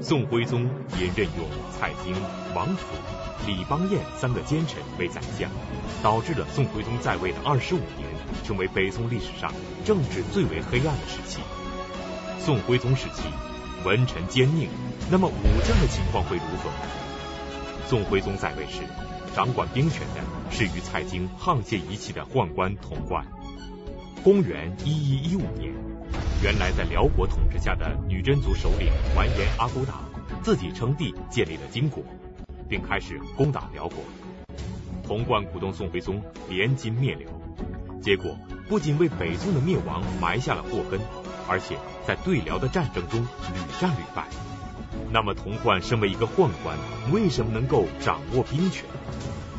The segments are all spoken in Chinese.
宋徽宗也任用蔡京、王府、李邦彦三个奸臣为宰相，导致了宋徽宗在位的二十五年成为北宋历史上政治最为黑暗的时期。宋徽宗时期，文臣奸佞，那么武将的情况会如何？宋徽宗在位时，掌管兵权的是与蔡京沆瀣一气的宦官童贯。公元一一一五年，原来在辽国统治下的女真族首领完颜阿骨打自己称帝，建立了金国，并开始攻打辽国。童贯鼓动宋徽宗联金灭辽，结果不仅为北宋的灭亡埋下了祸根，而且在对辽的战争中屡战屡败。那么，童贯身为一个宦官，为什么能够掌握兵权？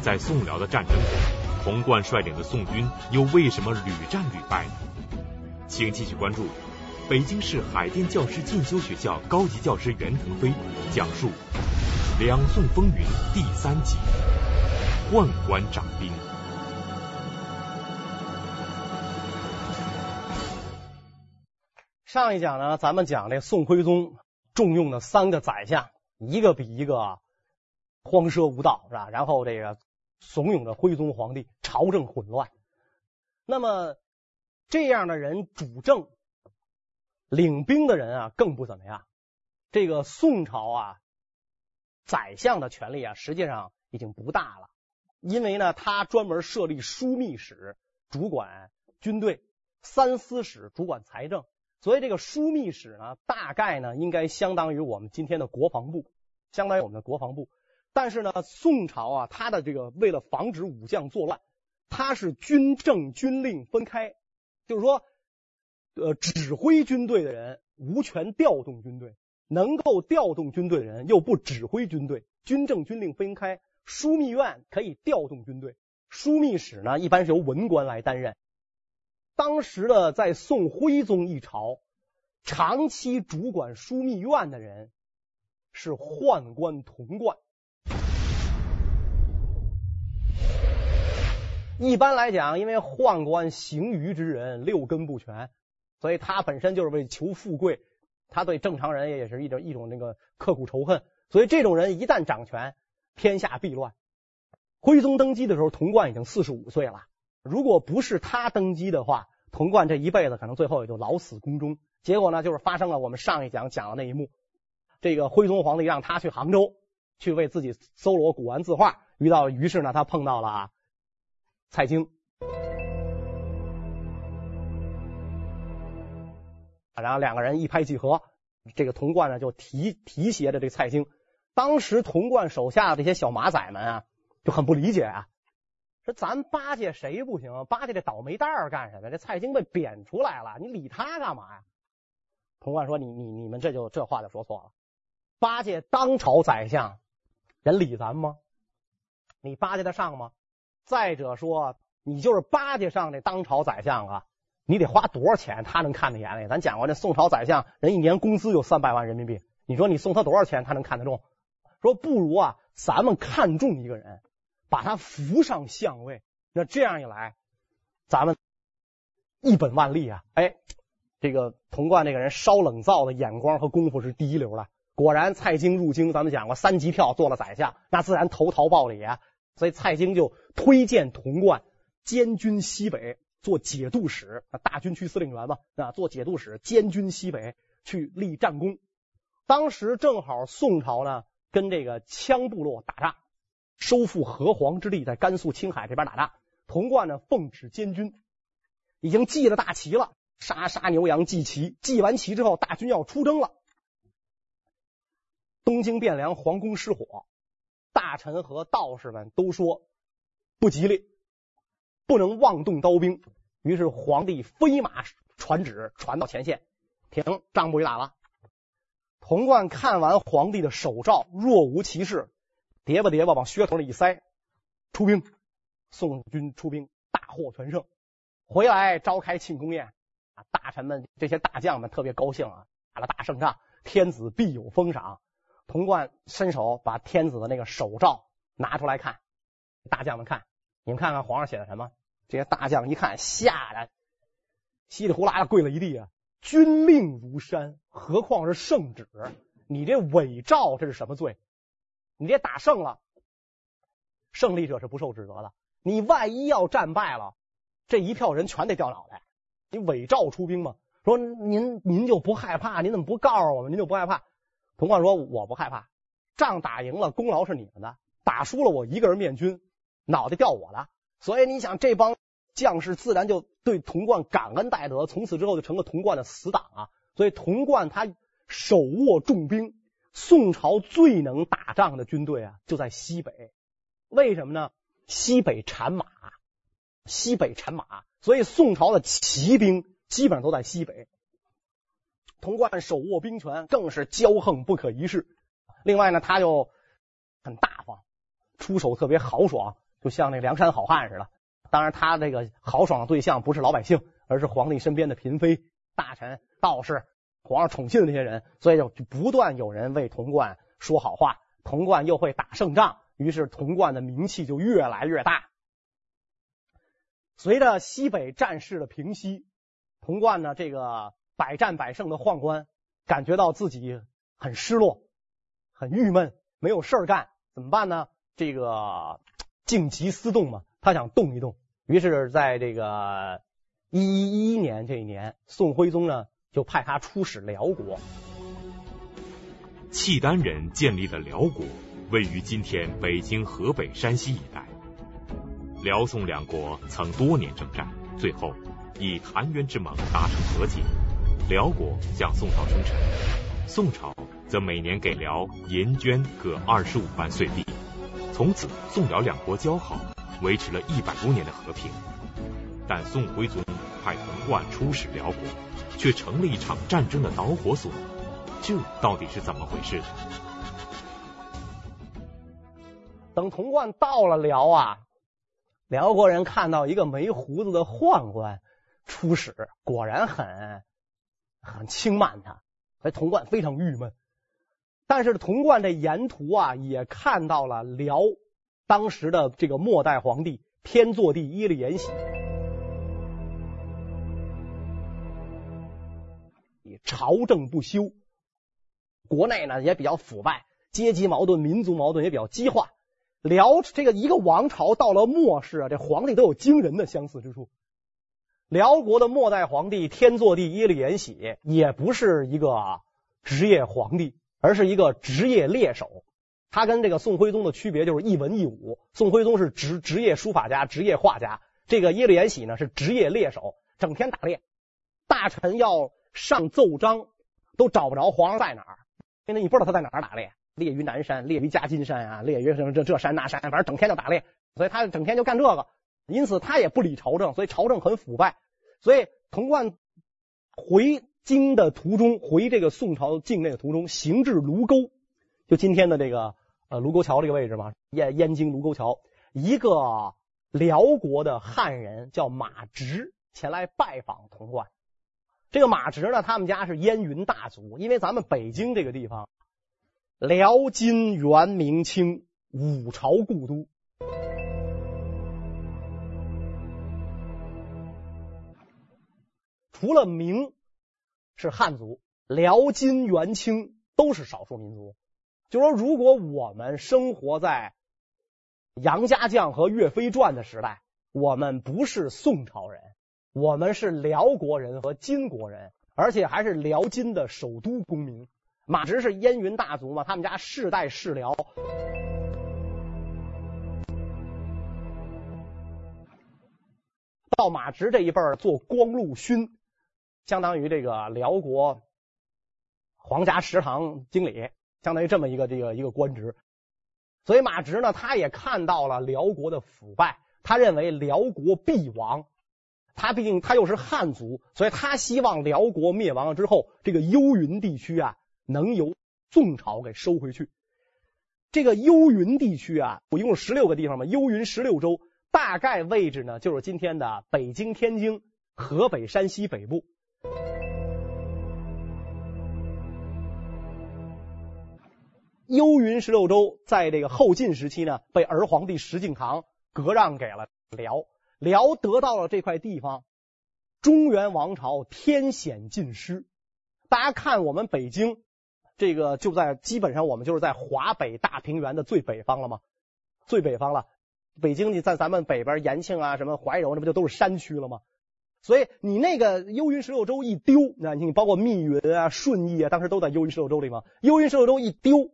在宋辽的战争中，童贯率领的宋军又为什么屡战屡败呢？请继续关注北京市海淀教师进修学校高级教师袁腾飞讲述两宋风云第三集：宦官掌兵。上一讲呢，咱们讲这宋徽宗。重用的三个宰相，一个比一个荒奢无道，是吧？然后这个怂恿着徽宗皇帝朝政混乱。那么这样的人主政、领兵的人啊，更不怎么样。这个宋朝啊，宰相的权力啊，实际上已经不大了，因为呢，他专门设立枢密使，主管军队；三司使主管财政。所以这个枢密使呢，大概呢应该相当于我们今天的国防部，相当于我们的国防部。但是呢，宋朝啊，他的这个为了防止武将作乱，他是军政军令分开，就是说，呃，指挥军队的人无权调动军队，能够调动军队的人又不指挥军队，军政军令分开。枢密院可以调动军队，枢密使呢一般是由文官来担任。当时的在宋徽宗一朝，长期主管枢密院的人是宦官童贯。一般来讲，因为宦官行于之人六根不全，所以他本身就是为求富贵，他对正常人也是一种一种那个刻骨仇恨。所以这种人一旦掌权，天下必乱。徽宗登基的时候，童贯已经四十五岁了。如果不是他登基的话，童贯这一辈子可能最后也就老死宫中。结果呢，就是发生了我们上一讲讲的那一幕。这个徽宗皇帝让他去杭州去为自己搜罗古玩字画，遇到于是呢，他碰到了啊蔡京，然后两个人一拍即合。这个童贯呢就提提携着这蔡京。当时童贯手下这些小马仔们啊就很不理解啊。说咱巴结谁不行？巴结这倒霉蛋儿干什么？这蔡京被贬出来了，你理他干嘛呀？童贯说：“你你你们这就这话就说错了。巴结当朝宰相，人理咱吗？你巴结得上吗？再者说，你就是巴结上这当朝宰相啊，你得花多少钱他能看在眼里？咱讲过，这宋朝宰相人一年工资有三百万人民币，你说你送他多少钱他能看得中？说不如啊，咱们看中一个人。”把他扶上相位，那这样一来，咱们一本万利啊！哎，这个童贯这个人烧冷灶的眼光和功夫是第一流的。果然，蔡京入京，咱们讲过三级跳做了宰相，那自然投桃报李啊。所以蔡京就推荐童贯监军西北，做节度使，大军区司令员嘛，啊，做节度使监军西北去立战功。当时正好宋朝呢跟这个羌部落打仗。收复河湟之地，在甘肃、青海这边打仗。童贯呢，奉旨监军，已经祭了大旗了，杀杀牛羊祭旗。祭完旗之后，大军要出征了。东京汴梁皇宫失火，大臣和道士们都说不吉利，不能妄动刀兵。于是皇帝飞马传旨，传到前线，停，仗不许打了。童贯看完皇帝的手诏，若无其事。叠吧叠吧，往靴头里一塞，出兵。宋军出兵，大获全胜，回来召开庆功宴啊！大臣们这些大将们特别高兴啊，打了大胜仗，天子必有封赏。童贯伸手把天子的那个手诏拿出来看，大将们看，你们看看皇上写的什么？这些大将一看，吓得稀里呼啦的跪了一地啊！军令如山，何况是圣旨？你这伪造这是什么罪？你这打胜了，胜利者是不受指责的。你万一要战败了，这一票人全得掉脑袋。你伪造出兵嘛？说您您就不害怕？您怎么不告诉我们？您就不害怕？童贯说：“我不害怕，仗打赢了，功劳是你们的；打输了，我一个人面军，脑袋掉我的。所以你想，这帮将士自然就对童贯感恩戴德，从此之后就成了童贯的死党啊。所以童贯他手握重兵，宋朝最能打仗的军队啊，就在西北。为什么呢？西北产马，西北产马，所以宋朝的骑兵基本上都在西北。”童贯手握兵权，更是骄横不可一世。另外呢，他又很大方，出手特别豪爽，就像那梁山好汉似的。当然，他这个豪爽的对象不是老百姓，而是皇帝身边的嫔妃、大臣、道士、皇上宠信的那些人。所以就不断有人为童贯说好话。童贯又会打胜仗，于是童贯的名气就越来越大。随着西北战事的平息，童贯呢，这个。百战百胜的宦官感觉到自己很失落、很郁闷，没有事儿干，怎么办呢？这个 静极思动嘛，他想动一动。于是，在这个一一一年这一年，宋徽宗呢就派他出使辽国。契丹人建立的辽国位于今天北京、河北、山西一带。辽宋两国曾多年征战，最后以澶渊之盟达成和解。辽国向宋朝称臣，宋朝则每年给辽银绢各二十五万岁币。从此，宋辽两国交好，维持了一百多年的和平。但宋徽宗派童贯出使辽国，却成了一场战争的导火索。这到底是怎么回事？等童贯到了辽啊，辽国人看到一个没胡子的宦官出使，果然很。很 轻慢他，所以童贯非常郁闷。但是童贯这沿途啊，也看到了辽当时的这个末代皇帝天祚帝耶律延禧，朝政不修，国内呢也比较腐败，阶级矛盾、民族矛盾也比较激化。辽这个一个王朝到了末世啊，这皇帝都有惊人的相似之处。辽国的末代皇帝天祚帝耶律延禧也不是一个职业皇帝，而是一个职业猎手。他跟这个宋徽宗的区别就是一文一武。宋徽宗是职职业书法家、职业画家，这个耶律延禧呢是职业猎手，整天打猎。大臣要上奏章，都找不着皇上在哪儿，因为你不知道他在哪儿打猎，猎于南山，猎于嘉金山啊，猎于什么这这山那山，反正整天就打猎，所以他整天就干这个。因此，他也不理朝政，所以朝政很腐败。所以，童贯回京的途中，回这个宋朝境内的途中，行至卢沟，就今天的这个呃卢沟桥这个位置嘛，燕燕京卢沟桥，一个辽国的汉人叫马直前来拜访童贯。这个马直呢，他们家是燕云大族，因为咱们北京这个地方，辽金元明清五朝故都。除了明是汉族，辽金元清都是少数民族。就说如果我们生活在杨家将和岳飞传的时代，我们不是宋朝人，我们是辽国人和金国人，而且还是辽金的首都公民。马直是燕云大族嘛，他们家世代世辽。到马直这一辈儿做光禄勋。相当于这个辽国皇家食堂经理，相当于这么一个这个一个官职。所以马直呢，他也看到了辽国的腐败，他认为辽国必亡。他毕竟他又是汉族，所以他希望辽国灭亡了之后，这个幽云地区啊，能由宋朝给收回去。这个幽云地区啊，我一共十六个地方嘛，幽云十六州，大概位置呢，就是今天的北京、天津、河北、山西北部。幽云十六州在这个后晋时期呢，被儿皇帝石敬瑭割让给了辽。辽得到了这块地方，中原王朝天险尽失。大家看我们北京这个就在基本上我们就是在华北大平原的最北方了吗？最北方了。北京你在咱们北边延庆啊，什么怀柔，那不就都是山区了吗？所以你那个幽云十六州一丢，那你包括密云啊、顺义啊，当时都在幽云十六州里吗？幽云十六州一丢，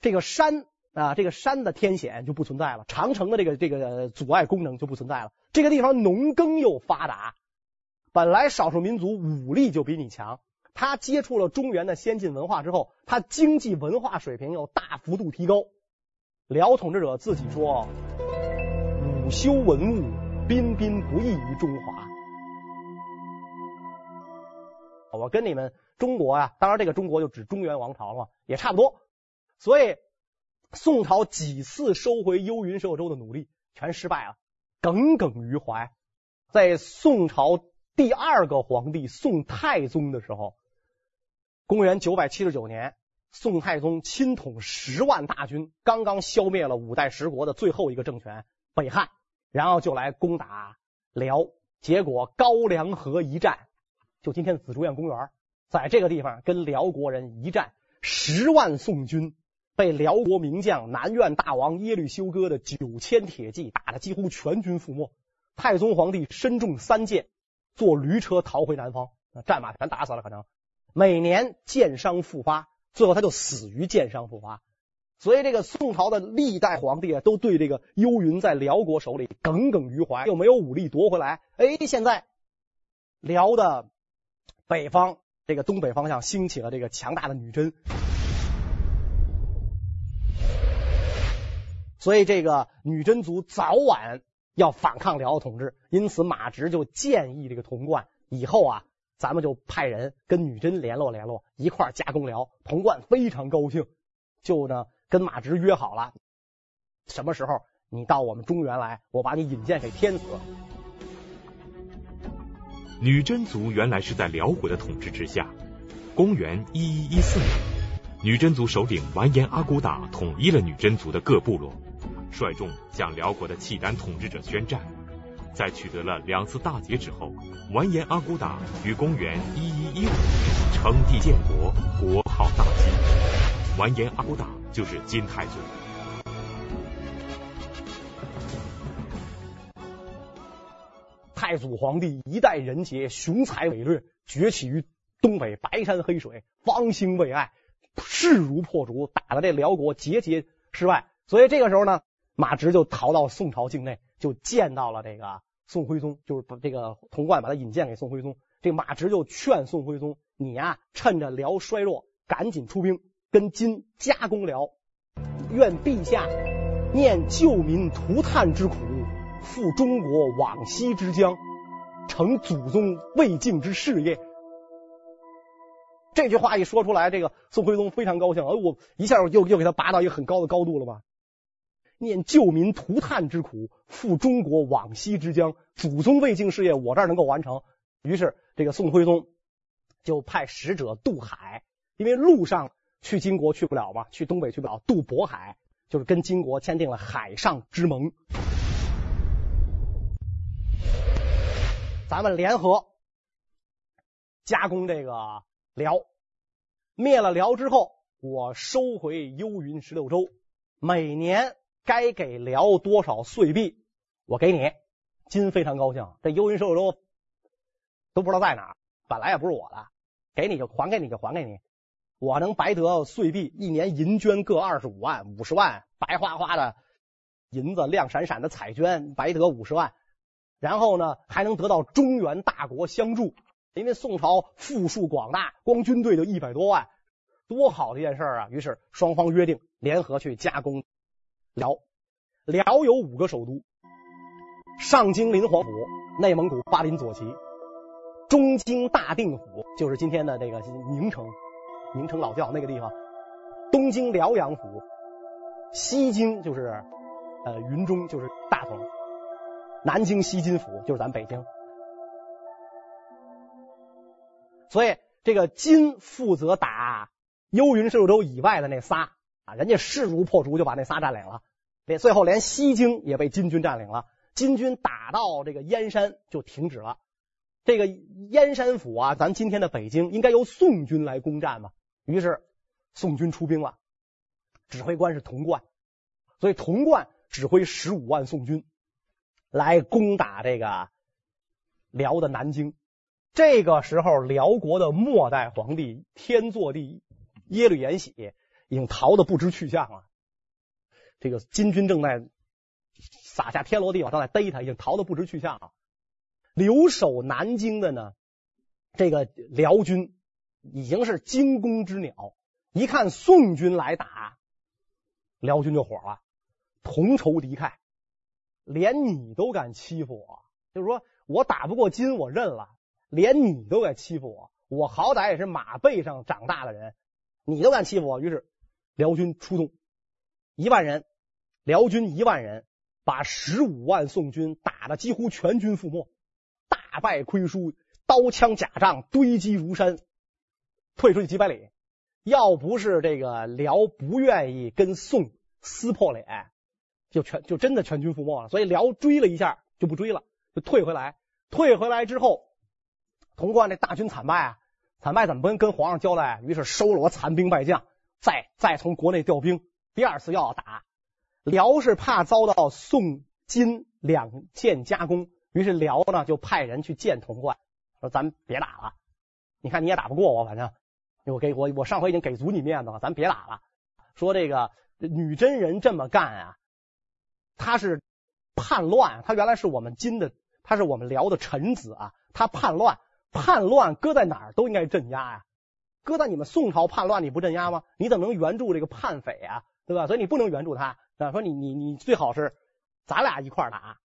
这个山啊，这个山的天险就不存在了，长城的这个这个阻碍功能就不存在了。这个地方农耕又发达，本来少数民族武力就比你强，他接触了中原的先进文化之后，他经济文化水平又大幅度提高。辽统治者自己说。武修文物，彬彬不异于中华。我跟你们中国啊，当然这个中国就指中原王朝嘛，也差不多。所以宋朝几次收回幽云十六州的努力全失败了，耿耿于怀。在宋朝第二个皇帝宋太宗的时候，公元九百七十九年，宋太宗亲统十万大军，刚刚消灭了五代十国的最后一个政权。北汉，然后就来攻打辽，结果高梁河一战，就今天的紫竹院公园，在这个地方跟辽国人一战，十万宋军被辽国名将南院大王耶律休哥的九千铁骑打得几乎全军覆没。太宗皇帝身中三箭，坐驴车逃回南方，战马全打死了，可能每年箭伤复发，最后他就死于箭伤复发。所以，这个宋朝的历代皇帝啊，都对这个幽云在辽国手里耿耿于怀，又没有武力夺回来。哎，现在辽的北方，这个东北方向兴起了这个强大的女真，所以这个女真族早晚要反抗辽统治。因此，马直就建议这个童贯以后啊，咱们就派人跟女真联络联络，一块儿夹攻辽。童贯非常高兴，就呢。跟马直约好了，什么时候你到我们中原来，我把你引荐给天子。女真族原来是在辽国的统治之下。公元一一一四年，女真族首领完颜阿骨打统一了女真族的各部落，率众向辽国的契丹统治者宣战。在取得了两次大捷之后，完颜阿骨打于公元一一一五年称帝建国，国号大金。完颜阿骨打。就是金太祖。太祖皇帝一代人杰，雄才伟略，崛起于东北白山黑水，方兴未艾，势如破竹，打得这辽国节节失败。所以这个时候呢，马直就逃到宋朝境内，就见到了这个宋徽宗，就是把这个童贯把他引荐给宋徽宗。这马直就劝宋徽宗：“你呀、趁着辽衰弱，赶紧出兵。”跟金夹攻辽，愿陛下念救民涂炭之苦，赴中国往昔之疆，成祖宗未竟之事业。这句话一说出来，这个宋徽宗非常高兴，哎我一下又又给他拔到一个很高的高度了吧？念救民涂炭之苦，赴中国往昔之疆，祖宗未竟事业，我这儿能够完成。于是这个宋徽宗就派使者渡海，因为路上。去金国去不了嘛，去东北去不了，渡渤海就是跟金国签订了海上之盟。咱们联合夹攻这个辽，灭了辽之后，我收回幽云十六州，每年该给辽多少岁币，我给你。金非常高兴，这幽云十六州都不知道在哪儿，本来也不是我的，给你就还给你就还给你。我能白得岁币，一年银绢各二十五万，五十万白花花的银子，亮闪闪的彩绢，白得五十万。然后呢，还能得到中原大国相助，因为宋朝富庶广大，光军队就一百多万，多好的一件事啊！于是双方约定联合去夹攻辽。辽有五个首都：上京临黄府，内蒙古巴林左旗；中京大定府，就是今天的这个宁城。宁城老窖那个地方，东京辽阳府，西京就是呃云中就是大同，南京西津府就是咱北京。所以这个金负责打幽云十六州以外的那仨啊，人家势如破竹就把那仨占领了，连最后连西京也被金军占领了。金军打到这个燕山就停止了。这个燕山府啊，咱今天的北京应该由宋军来攻占嘛。于是宋军出兵了，指挥官是童贯，所以童贯指挥十五万宋军来攻打这个辽的南京。这个时候，辽国的末代皇帝天祚帝耶律延禧已经逃得不知去向了。这个金军正在撒下天罗地网，正在逮他，已经逃得不知去向了。留守南京的呢，这个辽军已经是惊弓之鸟，一看宋军来打，辽军就火了，同仇敌忾，连你都敢欺负我，就是说我打不过金，我认了。连你都敢欺负我，我好歹也是马背上长大的人，你都敢欺负我。于是辽军出动一万人，辽军一万人把十五万宋军打得几乎全军覆没，大败亏输，刀枪甲仗堆积如山，退出去几百里。要不是这个辽不愿意跟宋撕破脸，就全就真的全军覆没了。所以辽追了一下就不追了，就退回来。退回来之后。童贯这大军惨败啊，惨败怎么跟跟皇上交代？于是收罗残兵败将，再再从国内调兵，第二次要打。辽是怕遭到宋金两线夹攻，于是辽呢就派人去见童贯，说咱别打了，你看你也打不过我，反正我给我我上回已经给足你面子了，咱别打了。说这个女真人这么干啊，他是叛乱，他原来是我们金的，他是我们辽的臣子啊，他叛乱。叛乱搁在哪儿都应该镇压呀，搁在你们宋朝叛乱你不镇压吗？你怎么能援助这个叛匪啊？对吧？所以你不能援助他啊。说你你你最好是咱俩一块打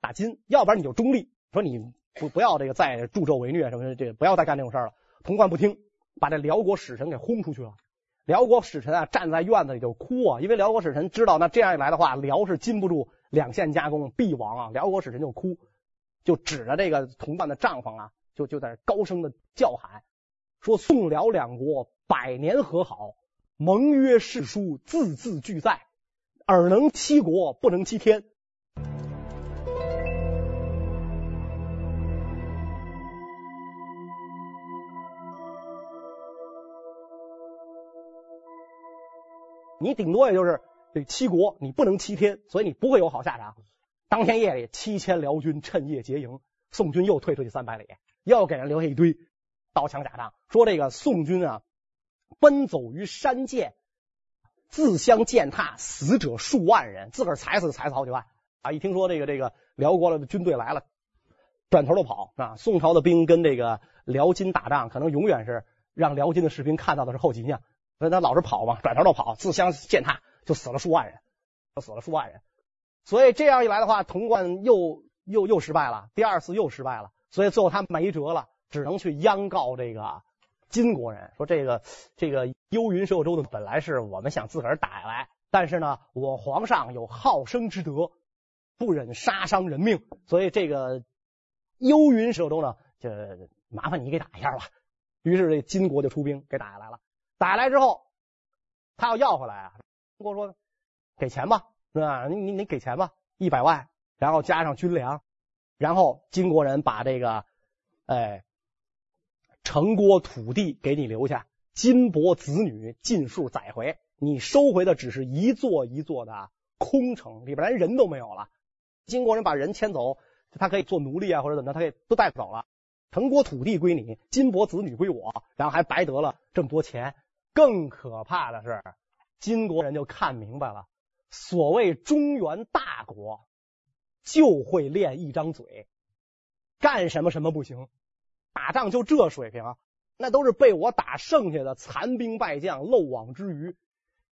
打金，要不然你就中立。说你不不要这个再助纣为虐什么的，这不要再干这种事了。童贯不听，把这辽国使臣给轰出去了。辽国使臣啊站在院子里就哭啊，因为辽国使臣知道那这样一来的话，辽是禁不住两线夹攻必亡啊。辽国使臣就哭，就指着这个同伴的帐篷啊。就就在高声的叫喊，说宋辽两国百年和好，盟约誓书字字俱在，尔能欺国不能欺天。你顶多也就是这七国，你不能七天，所以你不会有好下场。当天夜里，七千辽军趁夜结营，宋军又退出去三百里。又给人留下一堆刀枪甲仗，说这个宋军啊，奔走于山涧，自相践踏，死者数万人，自个儿踩死踩死好几万啊！一听说这个这个辽国的军队来了，转头就跑啊！宋朝的兵跟这个辽金打仗，可能永远是让辽金的士兵看到的是后脊梁，所以他老是跑嘛，转头就跑，自相践踏，就死了数万人，就死了数万人。所以这样一来的话，童贯又又又失败了，第二次又失败了。所以最后他没辙了，只能去央告这个金国人，说这个这个幽云十六州呢，本来是我们想自个儿打下来，但是呢，我皇上有好生之德，不忍杀伤人命，所以这个幽云十六州呢，就麻烦你给打一下吧。于是这金国就出兵给打下来了。打来之后，他要要回来啊，金国说给钱吧，是吧？你你你给钱吧，一百万，然后加上军粮。然后金国人把这个，哎，城郭土地给你留下，金帛子女尽数载回，你收回的只是一座一座的空城，里边连人都没有了。金国人把人迁走，他可以做奴隶啊，或者怎么着，他可以都带走了。城郭土地归你，金帛子女归我，然后还白得了这么多钱。更可怕的是，金国人就看明白了，所谓中原大国。就会练一张嘴，干什么什么不行，打仗就这水平，那都是被我打剩下的残兵败将、漏网之鱼。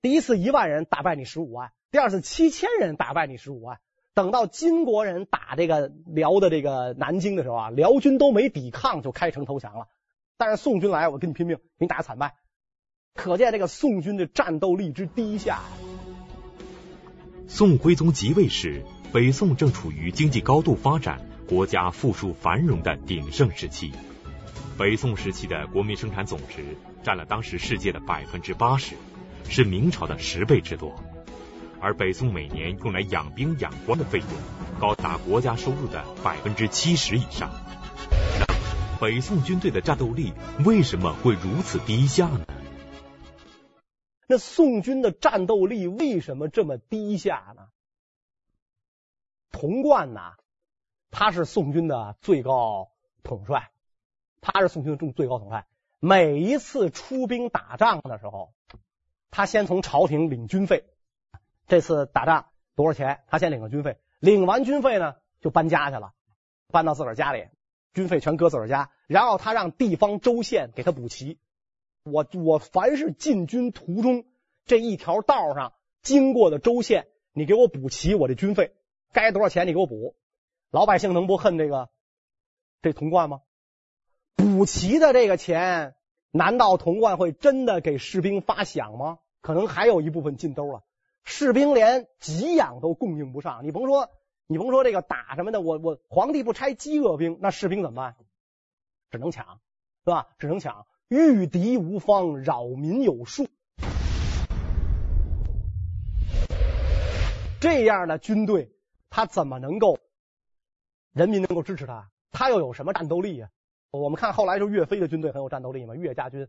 第一次一万人打败你十五万，第二次七千人打败你十五万。等到金国人打这个辽的这个南京的时候啊，辽军都没抵抗就开城投降了。但是宋军来，我跟你拼命，给你打惨败。可见这个宋军的战斗力之低下。宋徽宗即位时。北宋正处于经济高度发展、国家富庶繁荣的鼎盛时期。北宋时期的国民生产总值占了当时世界的百分之八十，是明朝的十倍之多。而北宋每年用来养兵养官的费用高达国家收入的百分之七十以上。北宋军队的战斗力为什么会如此低下呢？那宋军的战斗力为什么这么低下呢？童贯呐，他是宋军的最高统帅，他是宋军的最高统帅。每一次出兵打仗的时候，他先从朝廷领军费。这次打仗多少钱？他先领个军费，领完军费呢，就搬家去了，搬到自个儿家里，军费全搁自个儿家。然后他让地方州县给他补齐。我我凡是进军途中这一条道上经过的州县，你给我补齐我的军费，该多少钱你给我补。老百姓能不恨这个这童贯吗？补齐的这个钱，难道童贯会真的给士兵发饷吗？可能还有一部分进兜了。士兵连给养都供应不上，你甭说，你甭说这个打什么的，我我皇帝不拆饥饿兵，那士兵怎么办？只能抢，是吧？只能抢。御敌无方，扰民有术。这样的军队，他怎么能够人民能够支持他？他又有什么战斗力呀？我们看后来就岳飞的军队很有战斗力嘛，岳家军，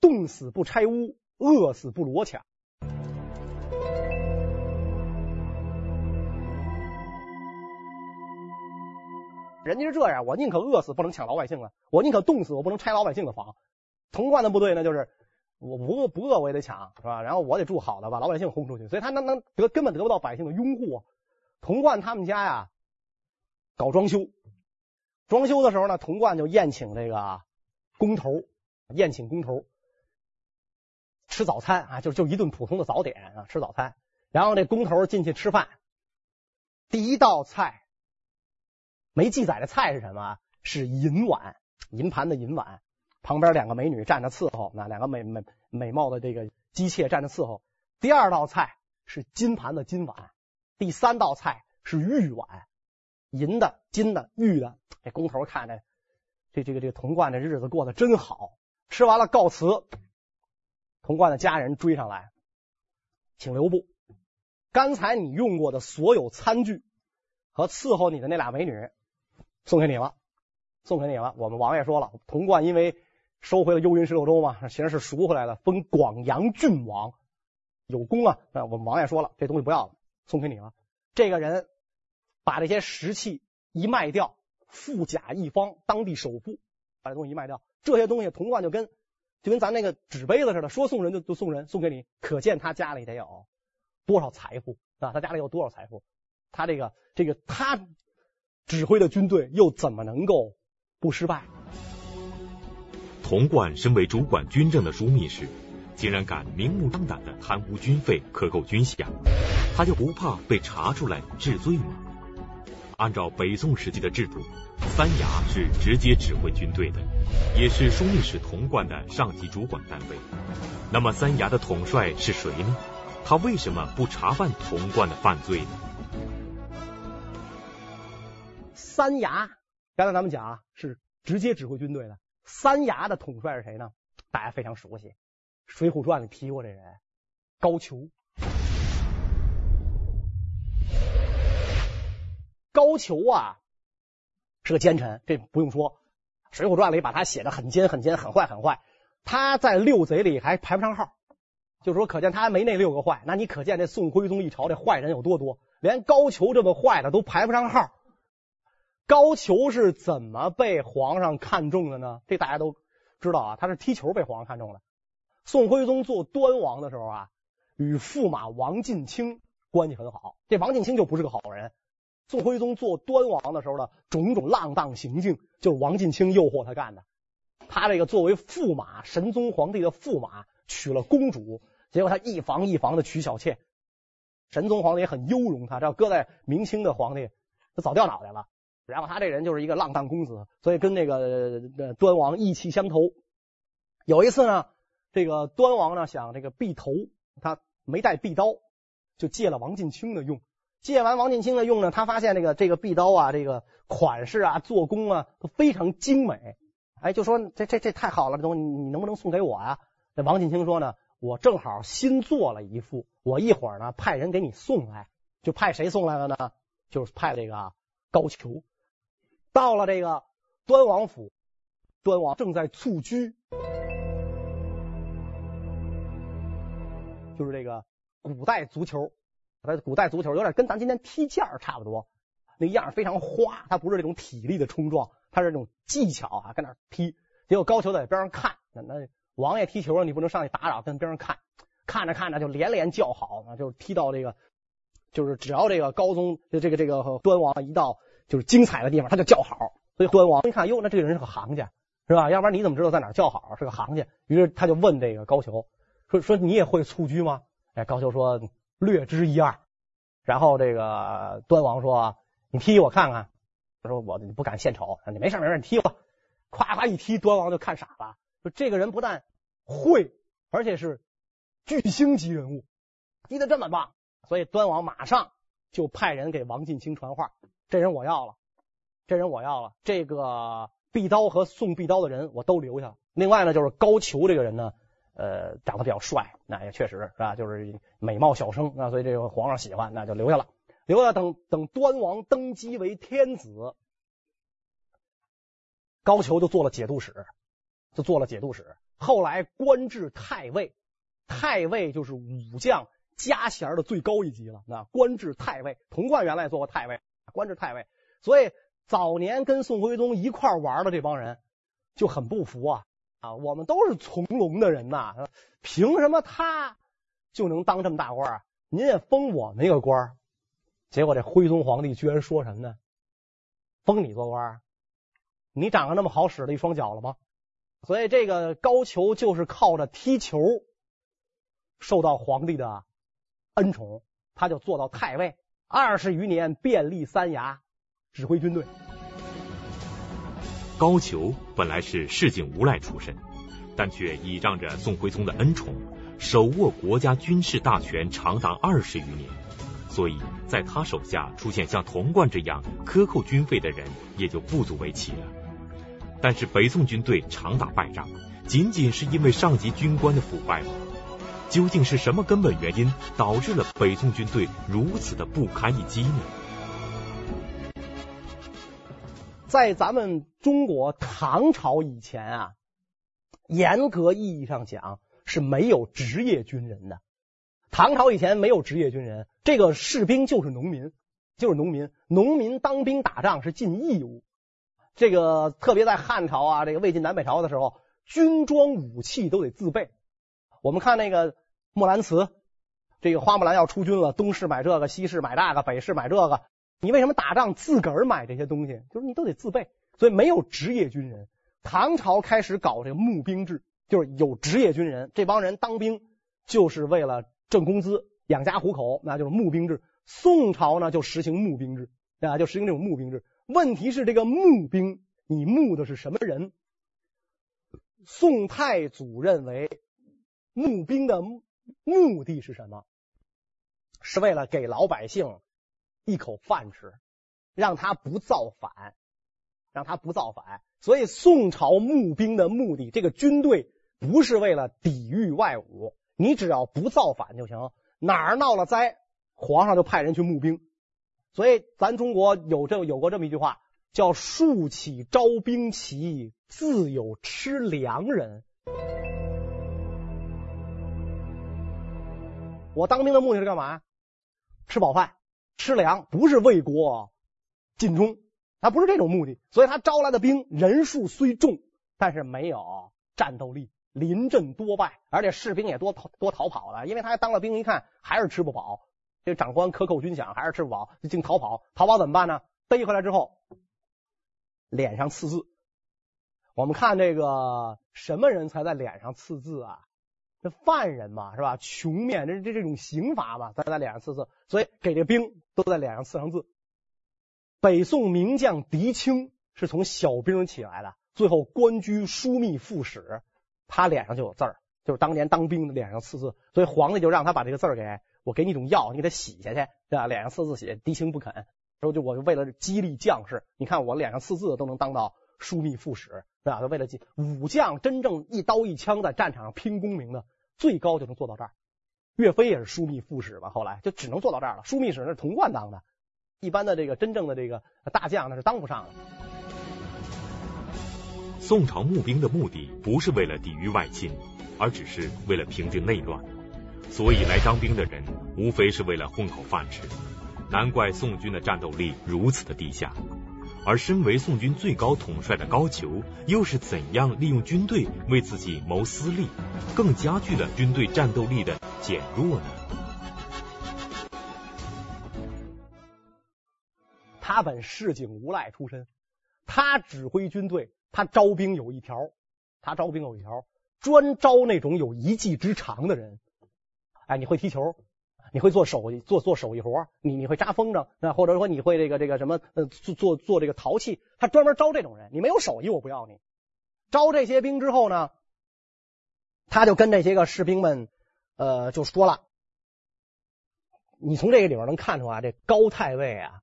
冻死不拆屋，饿死不罗墙。人家是这样，我宁可饿死，不能抢老百姓的；我宁可冻死，我不能拆老百姓的房。童贯的部队呢，就是我不饿不饿我也得抢，是吧？然后我得住好的，把老百姓轰出去，所以他能能得根本得不到百姓的拥护。童贯他们家呀，搞装修，装修的时候呢，童贯就宴请这个工头，宴请工头吃早餐啊，就就一顿普通的早点啊，吃早餐。然后这工头进去吃饭，第一道菜。没记载的菜是什么？是银碗，银盘的银碗，旁边两个美女站着伺候，那两个美美美貌的这个姬妾站着伺候。第二道菜是金盘的金碗，第三道菜是玉碗，银的、金的、玉的。这工头看着这这个这个童贯的日子过得真好。吃完了告辞，童贯的家人追上来，请留步。刚才你用过的所有餐具和伺候你的那俩美女。送给你了，送给你了。我们王爷说了，童贯因为收回了幽云十六州嘛，其实是赎回来了，封广阳郡王，有功啊。那我们王爷说了，这东西不要了，送给你了。这个人把这些石器一卖掉，富甲一方，当地首富。把这东西一卖掉，这些东西童贯就跟就跟咱那个纸杯子似的，说送人就就送人，送给你，可见他家里得有多少财富啊？他家里有多少财富？他这个这个他。指挥的军队又怎么能够不失败？童贯身为主管军政的枢密使，竟然敢明目张胆的贪污军费、克扣军饷，他就不怕被查出来治罪吗？按照北宋时期的制度，三衙是直接指挥军队的，也是枢密使童贯的上级主管单位。那么三衙的统帅是谁呢？他为什么不查办童贯的犯罪呢？三衙，刚才咱们讲啊，是直接指挥军队的。三衙的统帅是谁呢？大家非常熟悉，《水浒传》里提过这人，高俅。高俅啊，是个奸臣，这不用说，《水浒传》里把他写的很奸、很奸、很坏、很坏。他在六贼里还排不上号，就是说，可见他还没那六个坏。那你可见这宋徽宗一朝这坏人有多多？连高俅这么坏的都排不上号。高俅是怎么被皇上看中的呢？这大家都知道啊，他是踢球被皇上看中的。宋徽宗做端王的时候啊，与驸马王进卿关系很好。这王进卿就不是个好人。宋徽宗做端王的时候呢，种种浪荡行径就是王进卿诱惑他干的。他这个作为驸马，神宗皇帝的驸马，娶了公主，结果他一房一房的娶小妾。神宗皇帝也很优容他，这要搁在明清的皇帝，他早掉脑袋了。然后他这人就是一个浪荡公子，所以跟那个端王意气相投。有一次呢，这个端王呢想这个剃头，他没带剃刀，就借了王进卿的用。借完王进卿的用呢，他发现这个这个剃刀啊，这个款式啊，做工啊都非常精美。哎，就说这这这太好了，这东西你能不能送给我啊？这王进卿说呢，我正好新做了一副，我一会儿呢派人给你送来。就派谁送来了呢？就是派这个高俅。到了这个端王府，端王正在蹴鞠。就是这个古代足球，古代足球有点跟咱今天踢毽差不多，那样非常花，它不是这种体力的冲撞，它是这种技巧啊，跟那踢。结果高俅在边上看，那那王爷踢球了你不能上去打扰，跟边上看，看着看着就连连叫好，就是踢到这个，就是只要这个高宗这个这个端王一到就是精彩的地方，他就叫好。所以端王一看，哟，那这个人是个行家，是吧？要不然你怎么知道在哪叫好是个行家？于是他就问这个高俅说：“说你也会蹴鞠吗？”哎，高俅说：“略知一二。”然后这个端王说：“你踢我看看。”他说：“我不敢献丑，你没事没事，你踢我。”咵咵一踢，端王就看傻了。说这个人不但会，而且是巨星级人物，踢得这么棒，所以端王马上就派人给王进清传话：“这人我要了，这人我要了。这个璧刀和送璧刀的人我都留下了。另外呢，就是高俅这个人呢，呃，长得比较帅，那也确实是吧，就是美貌小生，那所以这个皇上喜欢，那就留下了。留下等等端王登基为天子。”高俅就做了节度使，就做了节度使，后来官至太尉，太尉就是武将加衔的最高一级了。那官至太尉，童贯原来也做过太尉，官至太尉。所以早年跟宋徽宗一块玩的这帮人就很不服啊啊！我们都是从龙的人呐，凭什么他就能当这么大官啊？您也封我们一个官。结果这徽宗皇帝居然说什么呢？封你做官？你长得那么好使的一双脚了吗？所以这个高俅就是靠着踢球受到皇帝的恩宠，他就做到太尉，二十余年遍历三衙，指挥军队。高俅本来是市井无赖出身，但却倚仗着宋徽宗的恩宠，手握国家军事大权长达二十余年，所以在他手下出现像童贯这样克扣军费的人也就不足为奇了。但是北宋军队常打败仗，仅仅是因为上级军官的腐败吗？究竟是什么根本原因导致了北宋军队如此的不堪一击呢？在咱们中国唐朝以前啊，严格意义上讲是没有职业军人的。唐朝以前没有职业军人，这个士兵就是农民，就是农民。农民当兵打仗是尽义务。这个特别在汉朝啊，这个魏晋南北朝的时候，军装武器都得自备。我们看那个木兰辞，这个花木兰要出军了，东市买这个，西市买那个，北市买这个。你为什么打仗自个儿买这些东西？就是你都得自备，所以没有职业军人。唐朝开始搞这个募兵制，就是有职业军人，这帮人当兵就是为了挣工资、养家糊口，那就是募兵制。宋朝呢就实行募兵制，啊，就实行这种募兵制。问题是这个募兵，你募的是什么人？宋太祖认为募兵的目的是什么？是为了给老百姓一口饭吃，让他不造反，让他不造反。所以宋朝募兵的目的，这个军队不是为了抵御外侮，你只要不造反就行。哪儿闹了灾，皇上就派人去募兵。所以，咱中国有这有过这么一句话，叫“竖起招兵旗，自有吃粮人”。我当兵的目的是干嘛？吃饱饭，吃粮，不是为国尽忠，他不是这种目的。所以他招来的兵人数虽众，但是没有战斗力，临阵多败，而且士兵也多多逃跑了，因为他当了兵，一看还是吃不饱。这长官克扣军饷还是吃不饱，就净逃跑。逃跑怎么办呢？逮回来之后，脸上刺字。我们看这个什么人才在脸上刺字啊？这犯人嘛，是吧？穷面，这这这种刑罚嘛，在在脸上刺字。所以给这兵都在脸上刺上字。北宋名将狄青是从小兵起来的，最后官居枢密副使，他脸上就有字儿，就是当年当兵的脸上刺字。所以皇帝就让他把这个字儿给。我给你一种药，你给他洗下去，对吧？脸上刺字写，狄青不肯。然后就我就为了激励将士，你看我脸上刺字都能当到枢密副使，对吧？就为了激武将真正一刀一枪在战场上拼功名的，最高就能做到这儿。岳飞也是枢密副使吧？后来就只能做到这儿了。枢密使那是童贯当的，一般的这个真正的这个大将那是当不上的。宋朝募兵的目的不是为了抵御外侵，而只是为了平定内乱。所以来当兵的人无非是为了混口饭吃。难怪宋军的战斗力如此的低下。而身为宋军最高统帅的高俅，又是怎样利用军队为自己谋私利，更加剧了军队战斗力的减弱呢？他本市井无赖出身，他指挥军队，他招兵有一条，他招兵有一条，专招那种有一技之长的人。哎，你会踢球？你会做手，做做手艺活，你你会扎风筝，那或者说你会这个这个什么呃做做做这个陶器，他专门招这种人。你没有手艺，我不要你。招这些兵之后呢，他就跟这些个士兵们呃就说了，你从这个里边能看出来，这高太尉啊，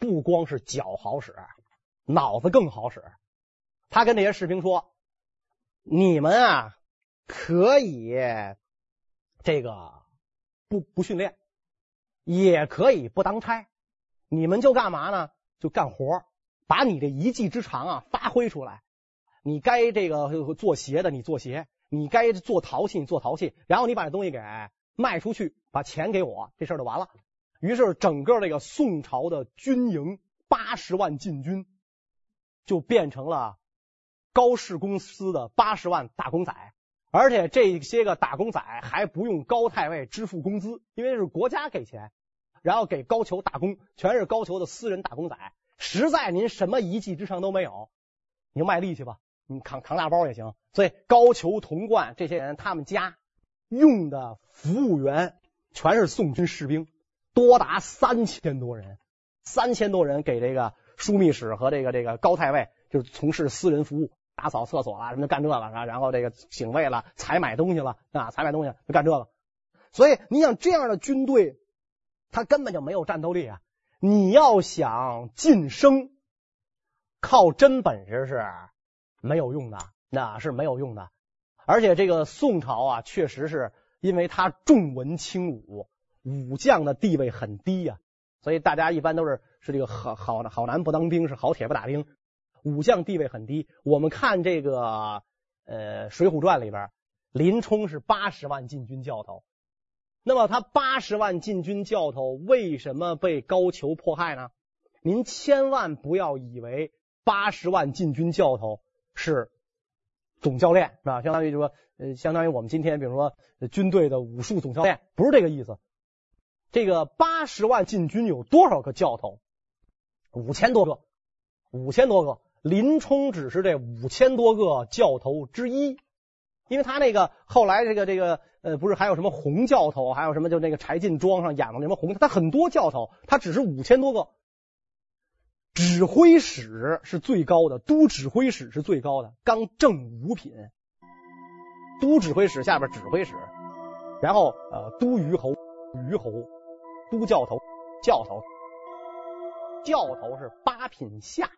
不光是脚好使，脑子更好使。他跟这些士兵说，你们啊可以这个。不不训练，也可以不当差，你们就干嘛呢？就干活，把你的一技之长啊发挥出来。你该这个做鞋的，你做鞋；你该做陶器，你做陶器。然后你把这东西给卖出去，把钱给我，这事儿就完了。于是整个这个宋朝的军营八十万禁军，就变成了高氏公司的八十万打工仔。而且这些个打工仔还不用高太尉支付工资，因为是国家给钱，然后给高俅打工，全是高俅的私人打工仔。实在您什么一技之长都没有，你就卖力气吧，你扛扛大包也行。所以高俅、童贯这些人，他们家用的服务员全是宋军士兵，多达三千多人，三千多人给这个枢密使和这个这个高太尉就是从事私人服务。打扫厕所了，什么就干这个啊？然后这个警卫了，采买东西了啊，采买东西就干这个。所以你想这样的军队，他根本就没有战斗力啊！你要想晋升，靠真本事是没有用的，那是没有用的。而且这个宋朝啊，确实是因为他重文轻武，武将的地位很低呀，所以大家一般都是是这个好好好男不当兵，是好铁不打钉。武将地位很低。我们看这个呃《水浒传》里边，林冲是八十万禁军教头。那么他八十万禁军教头为什么被高俅迫害呢？您千万不要以为八十万禁军教头是总教练，是吧？相当于就说呃，相当于我们今天比如说军队的武术总教练，不是这个意思。这个八十万禁军有多少个教头？五千多个，五千多个。林冲只是这五千多个教头之一，因为他那个后来这个这个呃，不是还有什么洪教头，还有什么就那个柴进庄上养的什么洪，他很多教头，他只是五千多个。指挥使是最高的，都指挥使是最高的，刚正五品。都指挥使下边指挥使，然后呃，都虞侯、虞侯、都教头、教头，教头是八品下。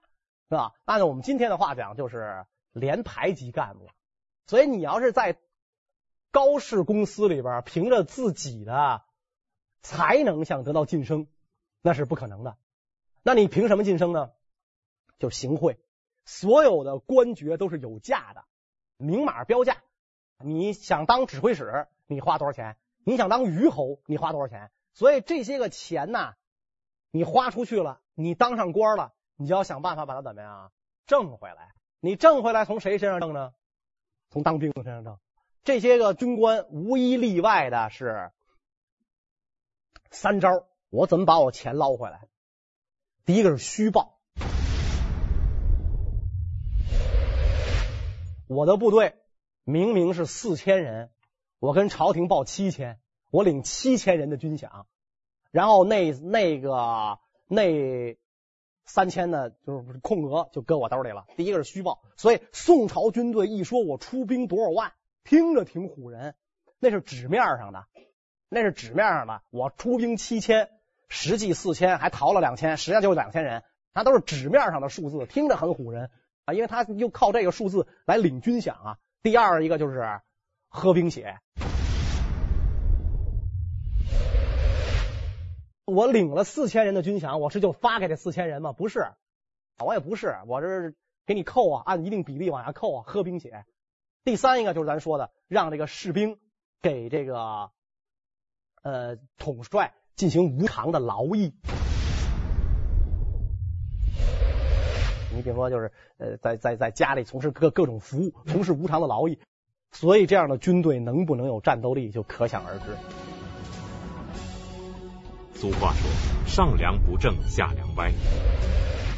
是吧？按照我们今天的话讲，就是连排级干部。所以你要是在高氏公司里边，凭着自己的才能想得到晋升，那是不可能的。那你凭什么晋升呢？就行贿。所有的官爵都是有价的，明码标价。你想当指挥使，你花多少钱？你想当虞侯，你花多少钱？所以这些个钱呐，你花出去了，你当上官了。你就要想办法把它怎么样挣回来？你挣回来从谁身上挣呢？从当兵的身上挣。这些个军官无一例外的是三招，我怎么把我钱捞回来？第一个是虚报，我的部队明明是四千人，我跟朝廷报七千，我领七千人的军饷，然后那那个那。三千呢，就是空额就搁我兜里了。第一个是虚报，所以宋朝军队一说我出兵多少万，听着挺唬人，那是纸面上的，那是纸面上的。我出兵七千，实际四千，还逃了两千，实际上就两千人，那都是纸面上的数字，听着很唬人啊，因为他又靠这个数字来领军饷啊。第二一个就是喝兵血。我领了四千人的军饷，我是就发给这四千人吗？不是，我也不是，我这是给你扣啊，按一定比例往下扣啊，喝兵血。第三一个就是咱说的，让这个士兵给这个呃统帅进行无偿的劳役。你比如说，就是呃，在在在家里从事各各种服务，从事无偿的劳役，所以这样的军队能不能有战斗力，就可想而知。俗话说：“上梁不正下梁歪。”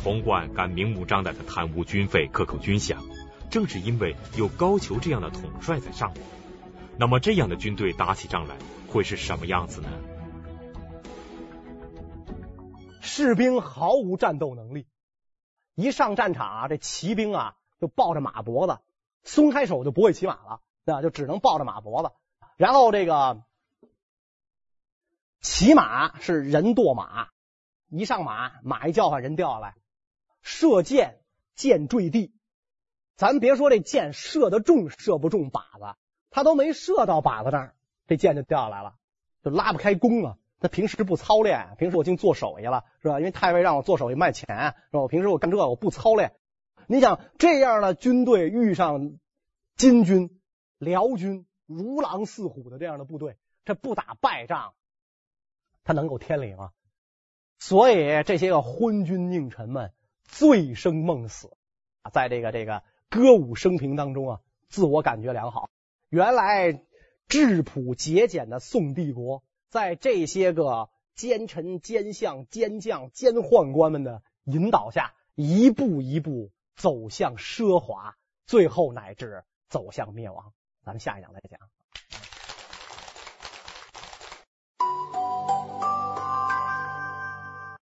童贯敢明目张胆的贪污军费、克扣军饷，正是因为有高俅这样的统帅在上面。那么，这样的军队打起仗来会是什么样子呢？士兵毫无战斗能力。一上战场啊，这骑兵啊就抱着马脖子，松开手就不会骑马了，对吧？就只能抱着马脖子。然后这个骑马是人堕马，一上马，马一叫唤，人掉下来。射箭，箭坠地。咱别说这箭射得中，射不中靶子，他都没射到靶子那儿，这箭就掉下来了，就拉不开弓了。他平时不操练，平时我净做手艺了，是吧？因为太尉让我做手艺卖钱，是吧？我平时我干这个，我不操练。你想这样的军队遇上金军、辽军如狼似虎的这样的部队，这不打败仗，他能够天理吗？所以这些个昏君佞臣们醉生梦死啊，在这个这个歌舞升平当中啊，自我感觉良好。原来质朴节俭的宋帝国。在这些个奸臣、奸相、奸将、奸宦官们的引导下，一步一步走向奢华，最后乃至走向灭亡。咱们下一讲再讲。